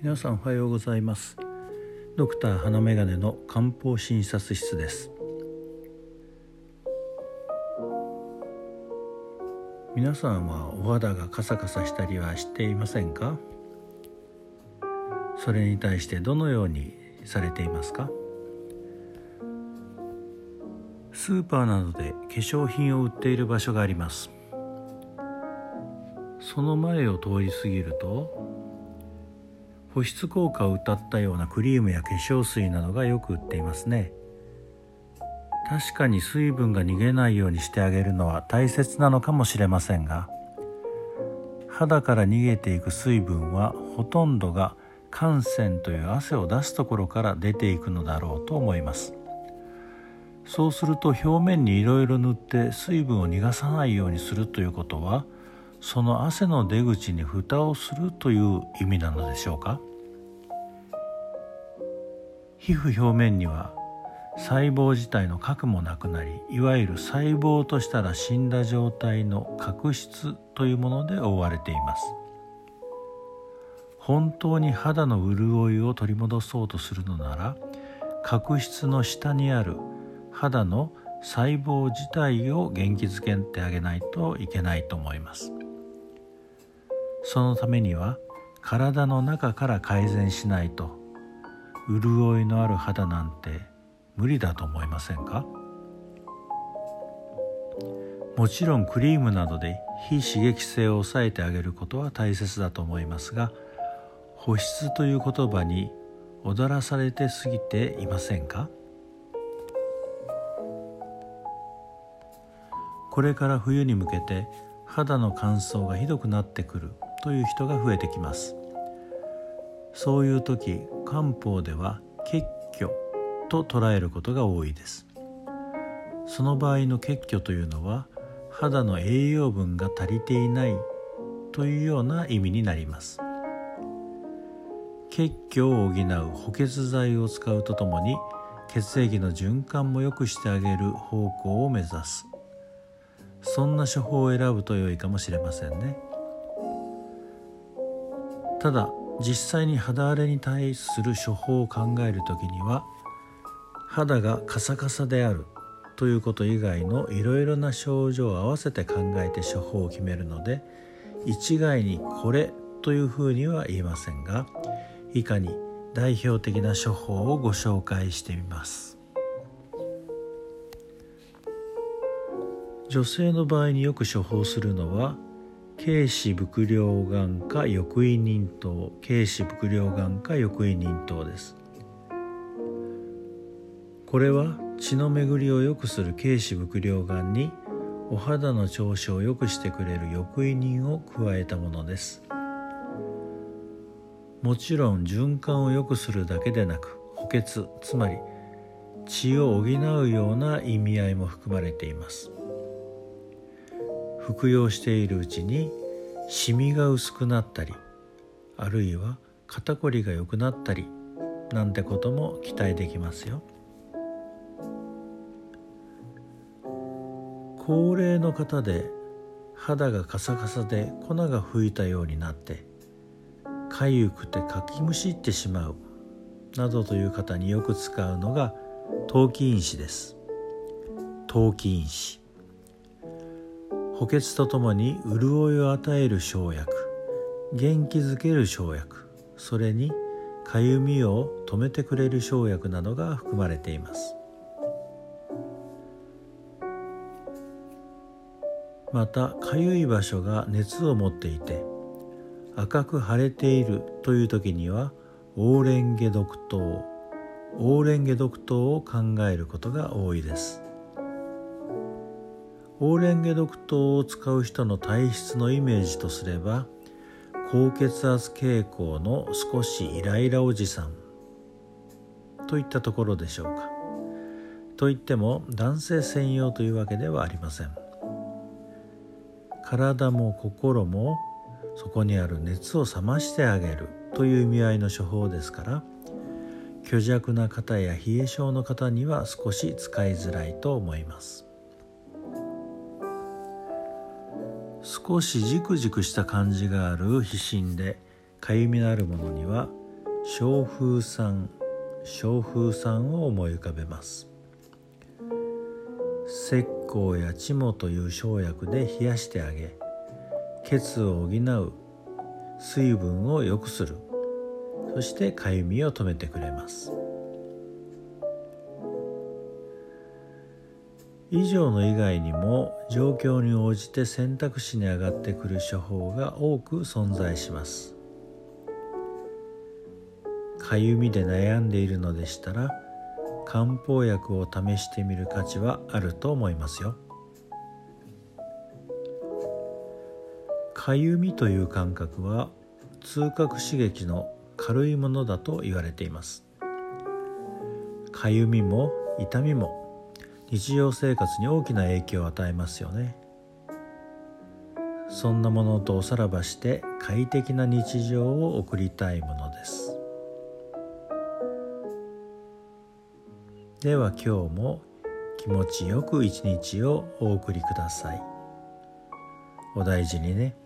皆さんおはようございます。ドクター花眼鏡の漢方診察室です。皆さんはお肌がカサカサしたりはしていませんか？それに対してどのようにされていますか？スーパーなどで化粧品を売っている場所があります。その前を通り過ぎると保湿効果を謳ったようなクリームや化粧水などがよく売っていますね。確かに水分が逃げないようにしてあげるのは大切なのかもしれませんが肌から逃げていく水分はほとんどが汗腺という汗を出すところから出ていくのだろうと思います。そうすると表面にいろいろ塗って水分を逃がさないようにするということはその汗の出口に蓋をするという意味なのでしょうか？皮膚表面には細胞自体の核もなくなりいわゆる細胞としたら死んだ状態の角質というもので覆われています。本当に肌の潤いを取り戻そうとするのなら角質の下にある肌の細胞自体を元気づけてあげないといけないと思います。そのためには体の中から改善しないと潤いのある肌なんて無理だと思いませんか？もちろんクリームなどで非刺激性を抑えてあげることは大切だと思いますが保湿という言葉に踊らされてすぎていませんか？これから冬に向けて肌の乾燥がひどくなってくるという人が増えてきます。そういう時漢方では血虚と捉えることが多いです。その場合の血虚というのは肌の栄養分が足りていないというような意味になります。血虚を補う補欠剤を使うとともに血液の循環も良くしてあげる方向を目指す。そんな処方を選ぶと良いかもしれませんね。ただ実際に肌荒れに対する処方を考える時には肌がカサカサであるということ以外のいろいろな症状を合わせて考えて処方を決めるので一概にこれというふうには言いませんが以下に代表的な処方をご紹介してみます。女性の場合によく処方するのは軽視伏量眼か翼位忍頭軽視伏量眼か翼位忍頭です。これは血の巡りを良くする軽視伏量眼にお肌の調子を良くしてくれる翼位忍を加えたものです。もちろん循環を良くするだけでなく補欠つまり血を補うような意味合いも含まれています。服用しているうちにシミが薄くなったりあるいは肩こりが良くなったりなんてことも期待できますよ。高齢の方で肌がカサカサで粉が吹いたようになってかゆくてかきむしってしまうなどという方によく使うのが陶器因子です。陶器因子。補欠とともに潤いを与える生薬元気づける生薬それにかゆみを止めてくれる生薬などが含まれています。またかゆい場所が熱を持っていて赤く腫れているという時にはオーレンゲ毒糖オーレンゲ毒糖を考えることが多いです。オーレンゲ毒糖を使う人の体質のイメージとすれば高血圧傾向の少しイライラおじさんといったところでしょうか。といっても男性専用というわけではありません。体も心もそこにある熱を冷ましてあげるという意味合いの処方ですから虚弱な方や冷え性の方には少し使いづらいと思います。少しジクジクした感じがある皮疹でかゆみのあるものには小風酸小風酸を思い浮かべます。石膏やチモという生薬で冷やしてあげ血を補う水分を良くする。そしてかゆみを止めてくれます。以上の以外にも状況に応じて選択肢に上がってくる処方が多く存在します。かゆみで悩んでいるのでしたら漢方薬を試してみる価値はあると思いますよ。かゆみという感覚は痛覚刺激の軽いものだと言われています。かゆみも痛みも日常生活に大きな影響を与えますよね。そんなものとおさらばして快適な日常を送りたいものです。では今日も気持ちよく一日をお送りください。お大事にね。